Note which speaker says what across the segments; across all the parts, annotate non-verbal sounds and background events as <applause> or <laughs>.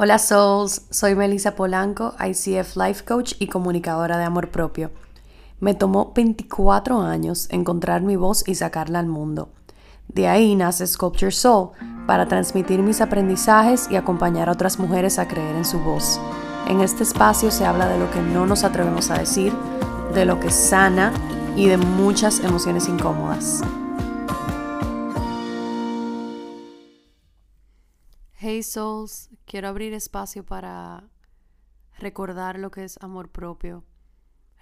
Speaker 1: Hola Souls, soy Melissa Polanco, ICF Life Coach y comunicadora de amor propio. Me tomó 24 años encontrar mi voz y sacarla al mundo. De ahí nace Sculpture Soul, para transmitir mis aprendizajes y acompañar a otras mujeres a creer en su voz. En este espacio se habla de lo que no nos atrevemos a decir, de lo que sana y de muchas emociones incómodas. Hey Souls, quiero abrir espacio para recordar lo que es amor propio,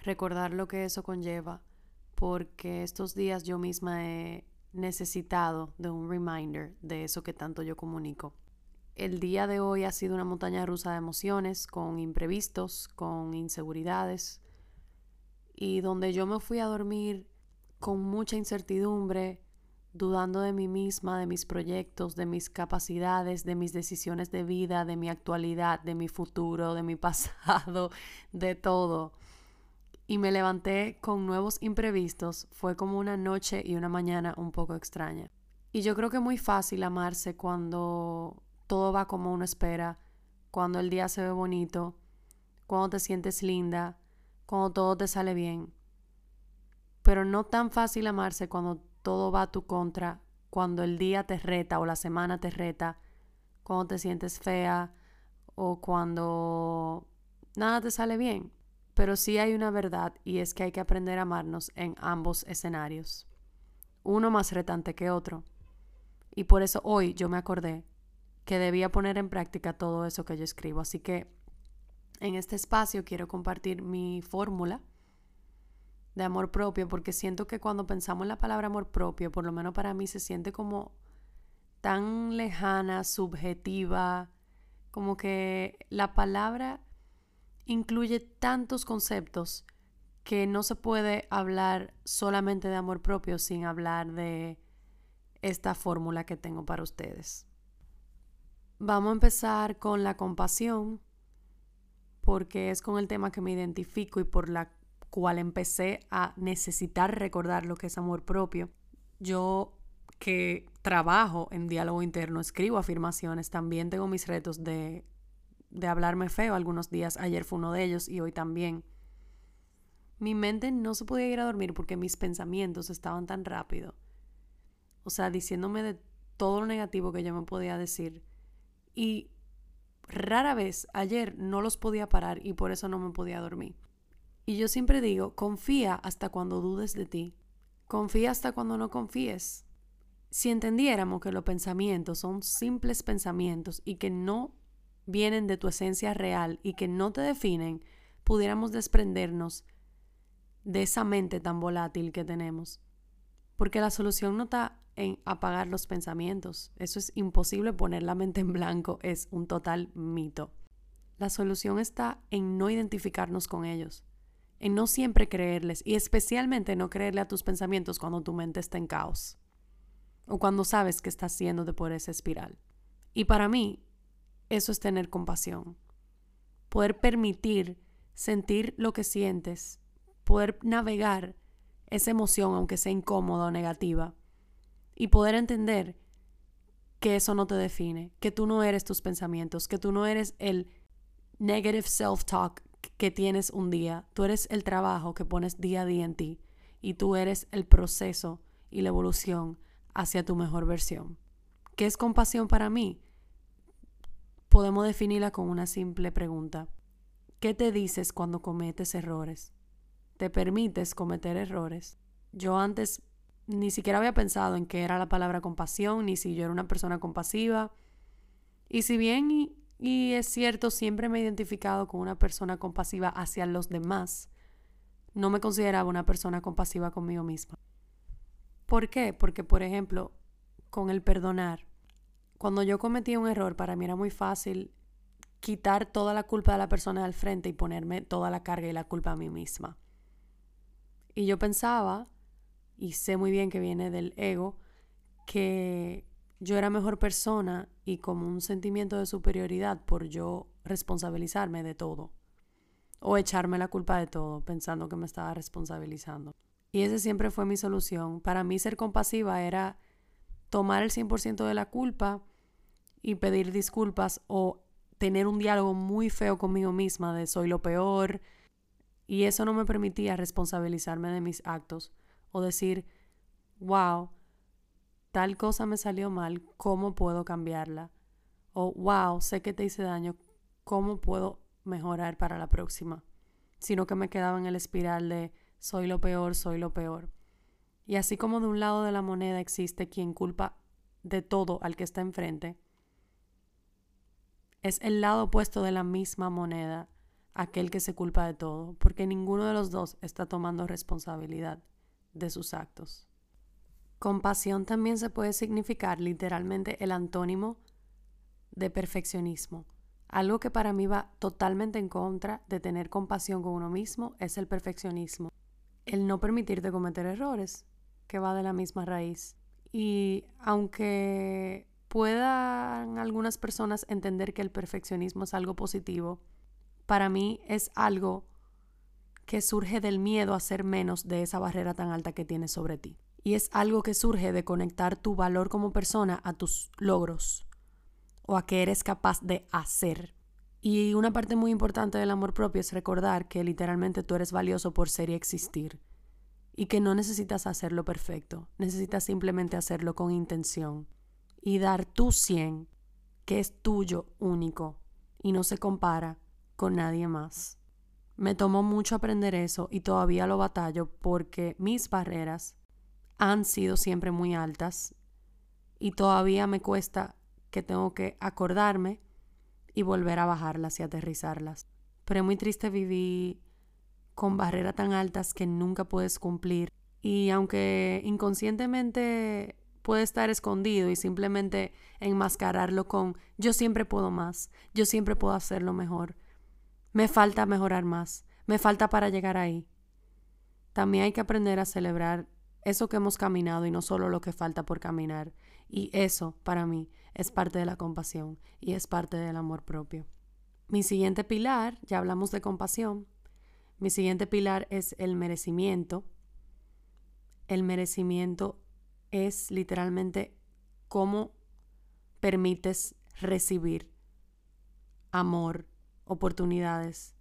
Speaker 1: recordar lo que eso conlleva, porque estos días yo misma he necesitado de un reminder de eso que tanto yo comunico. El día de hoy ha sido una montaña rusa de emociones, con imprevistos, con inseguridades, y donde yo me fui a dormir con mucha incertidumbre, dudando de mí misma, de mis proyectos, de mis capacidades, de mis decisiones de vida, de mi actualidad, de mi futuro, de mi <laughs> pasado, de todo. Y me levanté con nuevos imprevistos. Fue como una noche y una mañana un poco extraña. Y yo creo que es muy fácil amarse cuando todo va como uno espera, cuando el día se ve bonito, cuando te sientes linda, cuando todo te sale bien. Pero no tan fácil amarse cuando todo va a tu contra, cuando el día te reta o la semana te reta, cuando te sientes fea o cuando nada te sale bien. Pero sí hay una verdad y es que hay que aprender a amarnos en ambos escenarios. Uno más retante que otro. Y por eso hoy yo me acordé que debía poner en práctica todo eso que yo escribo. Así que en este espacio quiero compartir mi fórmula de amor propio, porque siento que cuando pensamos en la palabra amor propio, por lo menos para mí se siente como tan lejana, subjetiva, como que la palabra incluye tantos conceptos que no se puede hablar solamente de amor propio sin hablar de esta fórmula que tengo para ustedes. Vamos a empezar con la compasión, porque es con el tema que me identifico y por la cual empecé a necesitar recordar lo que es amor propio. Yo que trabajo en diálogo interno, escribo afirmaciones, también tengo mis retos de, de hablarme feo algunos días. Ayer fue uno de ellos y hoy también. Mi mente no se podía ir a dormir porque mis pensamientos estaban tan rápido. O sea, diciéndome de todo lo negativo que yo me podía decir. Y rara vez ayer no los podía parar y por eso no me podía dormir. Y yo siempre digo, confía hasta cuando dudes de ti. Confía hasta cuando no confíes. Si entendiéramos que los pensamientos son simples pensamientos y que no vienen de tu esencia real y que no te definen, pudiéramos desprendernos de esa mente tan volátil que tenemos. Porque la solución no está en apagar los pensamientos. Eso es imposible poner la mente en blanco, es un total mito. La solución está en no identificarnos con ellos en no siempre creerles y especialmente no creerle a tus pensamientos cuando tu mente está en caos o cuando sabes que estás de por esa espiral. Y para mí, eso es tener compasión. Poder permitir sentir lo que sientes, poder navegar esa emoción aunque sea incómoda o negativa y poder entender que eso no te define, que tú no eres tus pensamientos, que tú no eres el negative self-talk que tienes un día, tú eres el trabajo que pones día a día en ti y tú eres el proceso y la evolución hacia tu mejor versión. ¿Qué es compasión para mí? Podemos definirla con una simple pregunta. ¿Qué te dices cuando cometes errores? ¿Te permites cometer errores? Yo antes ni siquiera había pensado en qué era la palabra compasión, ni si yo era una persona compasiva. Y si bien y es cierto, siempre me he identificado con una persona compasiva hacia los demás. No me consideraba una persona compasiva conmigo misma. ¿Por qué? Porque, por ejemplo, con el perdonar, cuando yo cometí un error, para mí era muy fácil quitar toda la culpa de la persona al frente y ponerme toda la carga y la culpa a mí misma. Y yo pensaba, y sé muy bien que viene del ego, que yo era mejor persona y como un sentimiento de superioridad por yo responsabilizarme de todo o echarme la culpa de todo pensando que me estaba responsabilizando. Y ese siempre fue mi solución. Para mí ser compasiva era tomar el 100% de la culpa y pedir disculpas o tener un diálogo muy feo conmigo misma de soy lo peor. Y eso no me permitía responsabilizarme de mis actos o decir, wow, tal cosa me salió mal, ¿cómo puedo cambiarla? O wow, sé que te hice daño, ¿cómo puedo mejorar para la próxima? Sino que me quedaba en el espiral de soy lo peor, soy lo peor. Y así como de un lado de la moneda existe quien culpa de todo al que está enfrente, es el lado opuesto de la misma moneda aquel que se culpa de todo, porque ninguno de los dos está tomando responsabilidad de sus actos. Compasión también se puede significar literalmente el antónimo de perfeccionismo. Algo que para mí va totalmente en contra de tener compasión con uno mismo es el perfeccionismo. El no permitirte cometer errores, que va de la misma raíz. Y aunque puedan algunas personas entender que el perfeccionismo es algo positivo, para mí es algo que surge del miedo a ser menos de esa barrera tan alta que tienes sobre ti. Y es algo que surge de conectar tu valor como persona a tus logros o a que eres capaz de hacer. Y una parte muy importante del amor propio es recordar que literalmente tú eres valioso por ser y existir. Y que no necesitas hacerlo perfecto, necesitas simplemente hacerlo con intención. Y dar tu 100, que es tuyo único y no se compara con nadie más. Me tomó mucho aprender eso y todavía lo batallo porque mis barreras han sido siempre muy altas y todavía me cuesta que tengo que acordarme y volver a bajarlas y aterrizarlas. Pero es muy triste vivir con barreras tan altas que nunca puedes cumplir y aunque inconscientemente puede estar escondido y simplemente enmascararlo con yo siempre puedo más, yo siempre puedo hacerlo mejor, me falta mejorar más, me falta para llegar ahí. También hay que aprender a celebrar eso que hemos caminado y no solo lo que falta por caminar. Y eso, para mí, es parte de la compasión y es parte del amor propio. Mi siguiente pilar, ya hablamos de compasión, mi siguiente pilar es el merecimiento. El merecimiento es literalmente cómo permites recibir amor, oportunidades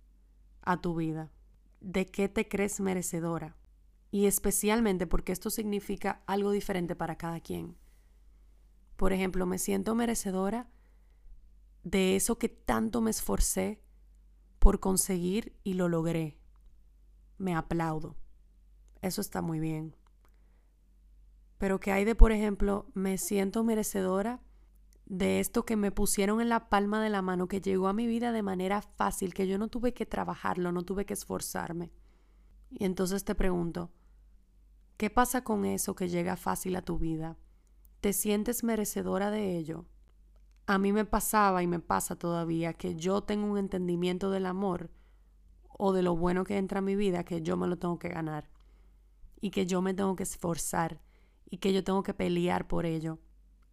Speaker 1: a tu vida. ¿De qué te crees merecedora? Y especialmente porque esto significa algo diferente para cada quien. Por ejemplo, me siento merecedora de eso que tanto me esforcé por conseguir y lo logré. Me aplaudo. Eso está muy bien. Pero que hay de, por ejemplo, me siento merecedora de esto que me pusieron en la palma de la mano, que llegó a mi vida de manera fácil, que yo no tuve que trabajarlo, no tuve que esforzarme. Y entonces te pregunto, ¿qué pasa con eso que llega fácil a tu vida? ¿Te sientes merecedora de ello? A mí me pasaba y me pasa todavía que yo tengo un entendimiento del amor o de lo bueno que entra a mi vida que yo me lo tengo que ganar y que yo me tengo que esforzar y que yo tengo que pelear por ello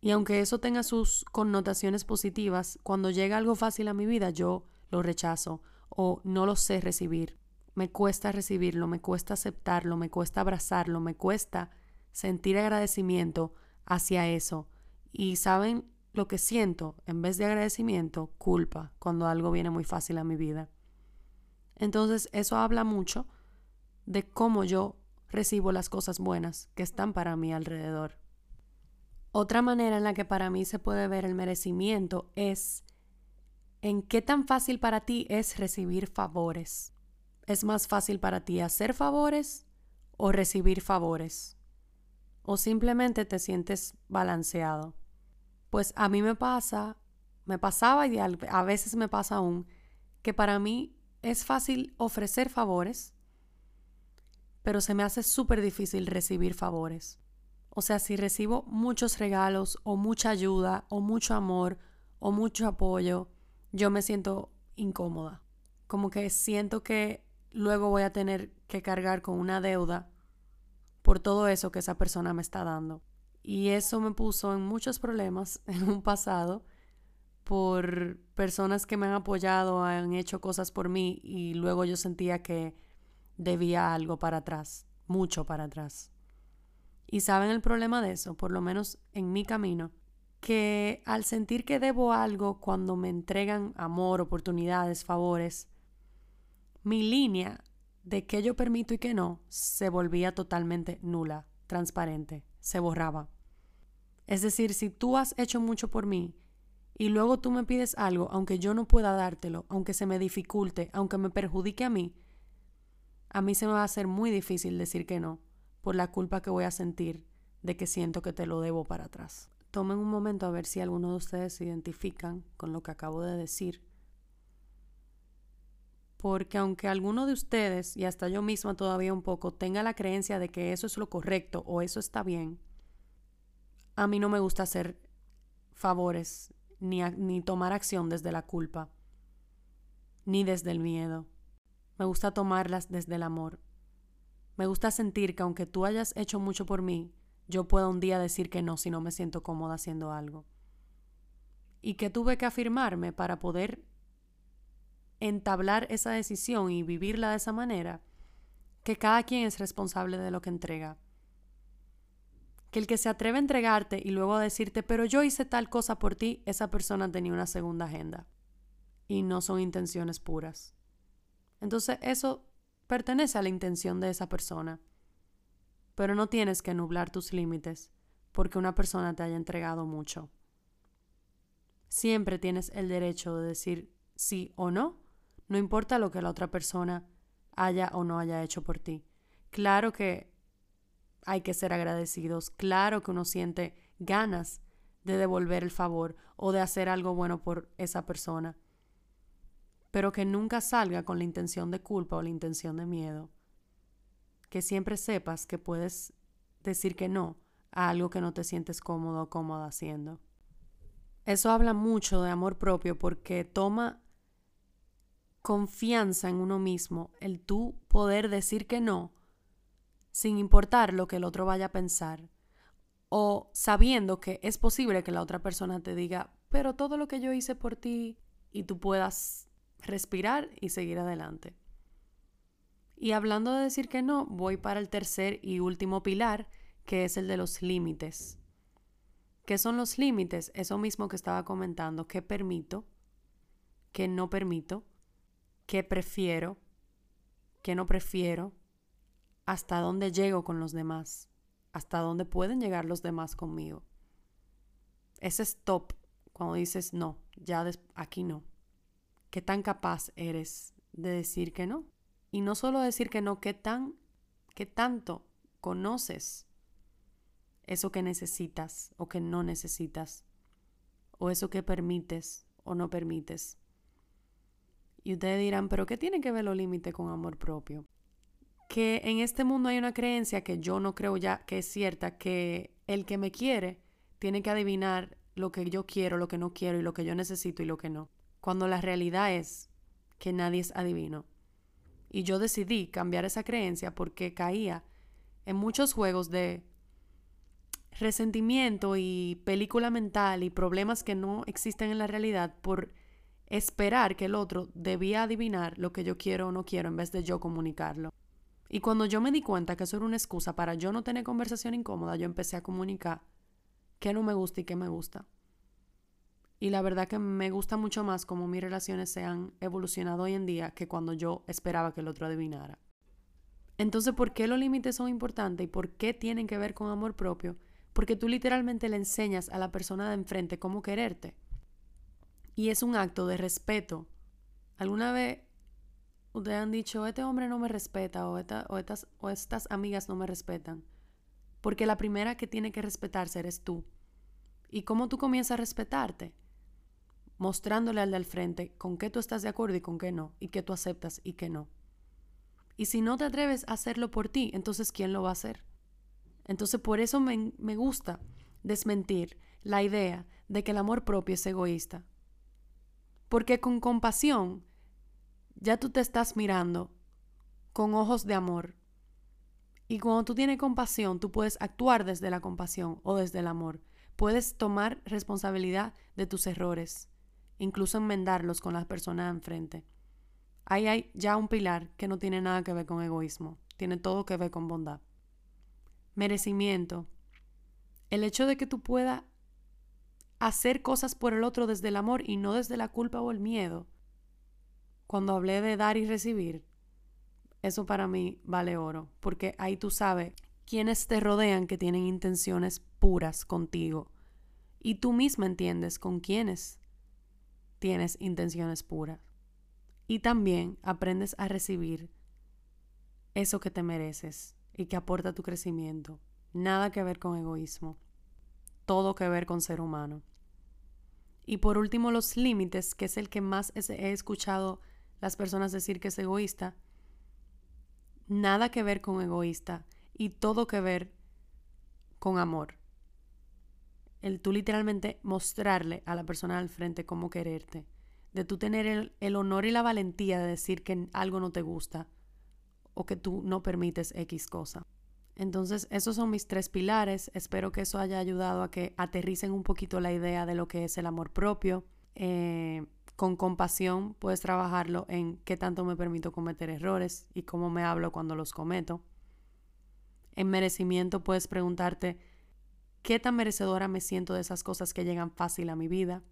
Speaker 1: y aunque eso tenga sus connotaciones positivas, cuando llega algo fácil a mi vida, yo lo rechazo o no lo sé recibir. Me cuesta recibirlo, me cuesta aceptarlo, me cuesta abrazarlo, me cuesta sentir agradecimiento hacia eso. Y saben lo que siento, en vez de agradecimiento, culpa cuando algo viene muy fácil a mi vida. Entonces eso habla mucho de cómo yo recibo las cosas buenas que están para mí alrededor. Otra manera en la que para mí se puede ver el merecimiento es en qué tan fácil para ti es recibir favores. ¿Es más fácil para ti hacer favores o recibir favores? ¿O simplemente te sientes balanceado? Pues a mí me pasa, me pasaba y a veces me pasa aún, que para mí es fácil ofrecer favores, pero se me hace súper difícil recibir favores. O sea, si recibo muchos regalos o mucha ayuda o mucho amor o mucho apoyo, yo me siento incómoda. Como que siento que luego voy a tener que cargar con una deuda por todo eso que esa persona me está dando. Y eso me puso en muchos problemas <laughs> en un pasado por personas que me han apoyado, han hecho cosas por mí y luego yo sentía que debía algo para atrás, mucho para atrás. Y saben el problema de eso, por lo menos en mi camino, que al sentir que debo algo cuando me entregan amor, oportunidades, favores, mi línea de qué yo permito y qué no se volvía totalmente nula, transparente, se borraba. Es decir, si tú has hecho mucho por mí y luego tú me pides algo, aunque yo no pueda dártelo, aunque se me dificulte, aunque me perjudique a mí, a mí se me va a hacer muy difícil decir que no, por la culpa que voy a sentir de que siento que te lo debo para atrás. Tomen un momento a ver si alguno de ustedes se identifican con lo que acabo de decir. Porque aunque alguno de ustedes, y hasta yo misma todavía un poco, tenga la creencia de que eso es lo correcto o eso está bien, a mí no me gusta hacer favores ni, ni tomar acción desde la culpa, ni desde el miedo. Me gusta tomarlas desde el amor. Me gusta sentir que aunque tú hayas hecho mucho por mí, yo pueda un día decir que no si no me siento cómoda haciendo algo. Y que tuve que afirmarme para poder entablar esa decisión y vivirla de esa manera, que cada quien es responsable de lo que entrega. Que el que se atreve a entregarte y luego a decirte, pero yo hice tal cosa por ti, esa persona tenía una segunda agenda. Y no son intenciones puras. Entonces eso pertenece a la intención de esa persona. Pero no tienes que nublar tus límites porque una persona te haya entregado mucho. Siempre tienes el derecho de decir sí o no, no importa lo que la otra persona haya o no haya hecho por ti. Claro que hay que ser agradecidos, claro que uno siente ganas de devolver el favor o de hacer algo bueno por esa persona pero que nunca salga con la intención de culpa o la intención de miedo. Que siempre sepas que puedes decir que no a algo que no te sientes cómodo o cómoda haciendo. Eso habla mucho de amor propio porque toma confianza en uno mismo, el tú poder decir que no sin importar lo que el otro vaya a pensar o sabiendo que es posible que la otra persona te diga, pero todo lo que yo hice por ti y tú puedas respirar y seguir adelante. Y hablando de decir que no, voy para el tercer y último pilar, que es el de los límites. ¿Qué son los límites? Eso mismo que estaba comentando, ¿qué permito? ¿Qué no permito? ¿Qué prefiero? ¿Qué no prefiero? ¿Hasta dónde llego con los demás? ¿Hasta dónde pueden llegar los demás conmigo? Ese stop, cuando dices no, ya aquí no qué tan capaz eres de decir que no. Y no solo decir que no, qué tan, qué tanto conoces eso que necesitas o que no necesitas, o eso que permites o no permites. Y ustedes dirán, pero ¿qué tiene que ver los límites con amor propio? Que en este mundo hay una creencia que yo no creo ya que es cierta, que el que me quiere tiene que adivinar lo que yo quiero, lo que no quiero y lo que yo necesito y lo que no cuando la realidad es que nadie es adivino. Y yo decidí cambiar esa creencia porque caía en muchos juegos de resentimiento y película mental y problemas que no existen en la realidad por esperar que el otro debía adivinar lo que yo quiero o no quiero en vez de yo comunicarlo. Y cuando yo me di cuenta que eso era una excusa para yo no tener conversación incómoda, yo empecé a comunicar qué no me gusta y qué me gusta. Y la verdad que me gusta mucho más cómo mis relaciones se han evolucionado hoy en día que cuando yo esperaba que el otro adivinara. Entonces, ¿por qué los límites son importantes y por qué tienen que ver con amor propio? Porque tú literalmente le enseñas a la persona de enfrente cómo quererte. Y es un acto de respeto. ¿Alguna vez ustedes han dicho, este hombre no me respeta o, o, estas, o estas amigas no me respetan? Porque la primera que tiene que respetarse eres tú. ¿Y cómo tú comienzas a respetarte? mostrándole al del frente con qué tú estás de acuerdo y con qué no, y qué tú aceptas y qué no. Y si no te atreves a hacerlo por ti, entonces ¿quién lo va a hacer? Entonces por eso me, me gusta desmentir la idea de que el amor propio es egoísta. Porque con compasión ya tú te estás mirando con ojos de amor. Y cuando tú tienes compasión, tú puedes actuar desde la compasión o desde el amor. Puedes tomar responsabilidad de tus errores incluso enmendarlos con las personas enfrente. Ahí hay ya un pilar que no tiene nada que ver con egoísmo, tiene todo que ver con bondad. Merecimiento. El hecho de que tú puedas hacer cosas por el otro desde el amor y no desde la culpa o el miedo. Cuando hablé de dar y recibir, eso para mí vale oro, porque ahí tú sabes quiénes te rodean que tienen intenciones puras contigo. Y tú misma entiendes con quiénes tienes intenciones puras. Y también aprendes a recibir eso que te mereces y que aporta tu crecimiento. Nada que ver con egoísmo. Todo que ver con ser humano. Y por último, los límites, que es el que más he escuchado las personas decir que es egoísta, nada que ver con egoísta y todo que ver con amor. El tú literalmente mostrarle a la persona al frente cómo quererte, de tú tener el, el honor y la valentía de decir que algo no te gusta o que tú no permites X cosa. Entonces, esos son mis tres pilares. Espero que eso haya ayudado a que aterricen un poquito la idea de lo que es el amor propio. Eh, con compasión puedes trabajarlo en qué tanto me permito cometer errores y cómo me hablo cuando los cometo. En merecimiento puedes preguntarte qué tan merecedora me siento de esas cosas que llegan fácil a mi vida.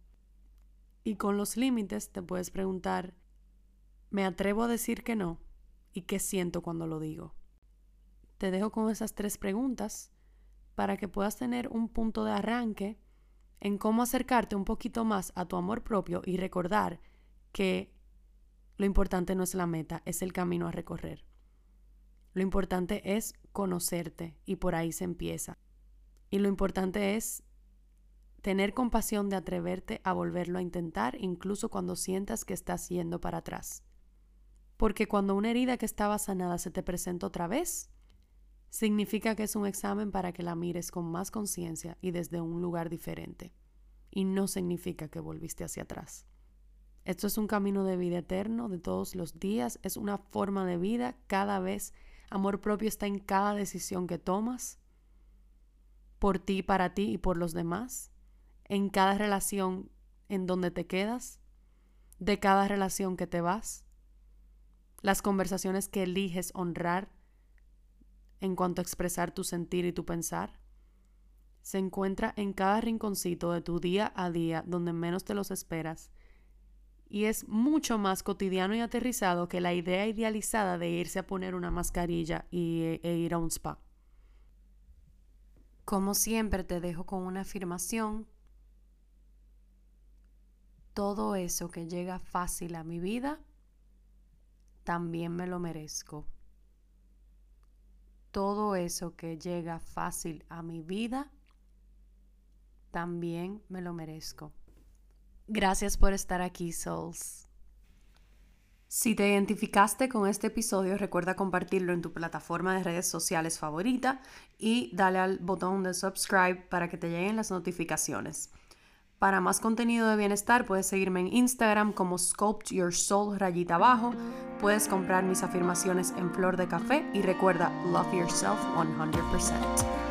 Speaker 1: Y con los límites te puedes preguntar, ¿me atrevo a decir que no? ¿Y qué siento cuando lo digo? Te dejo con esas tres preguntas para que puedas tener un punto de arranque en cómo acercarte un poquito más a tu amor propio y recordar que lo importante no es la meta, es el camino a recorrer. Lo importante es conocerte y por ahí se empieza. Y lo importante es tener compasión de atreverte a volverlo a intentar incluso cuando sientas que estás yendo para atrás. Porque cuando una herida que estaba sanada se te presenta otra vez, significa que es un examen para que la mires con más conciencia y desde un lugar diferente. Y no significa que volviste hacia atrás. Esto es un camino de vida eterno de todos los días, es una forma de vida cada vez. Amor propio está en cada decisión que tomas, por ti, para ti y por los demás, en cada relación en donde te quedas, de cada relación que te vas, las conversaciones que eliges honrar en cuanto a expresar tu sentir y tu pensar? Se encuentra en cada rinconcito de tu día a día donde menos te los esperas y es mucho más cotidiano y aterrizado que la idea idealizada de irse a poner una mascarilla y, e ir a un spa. Como siempre te dejo con una afirmación. Todo eso que llega fácil a mi vida, también me lo merezco todo eso que llega fácil a mi vida, también me lo merezco. Gracias por estar aquí, Souls. Si te identificaste con este episodio, recuerda compartirlo en tu plataforma de redes sociales favorita y dale al botón de subscribe para que te lleguen las notificaciones. Para más contenido de bienestar puedes seguirme en Instagram como Sculpt Your Soul rayita abajo. Puedes comprar mis afirmaciones en flor de café y recuerda, love yourself 100%.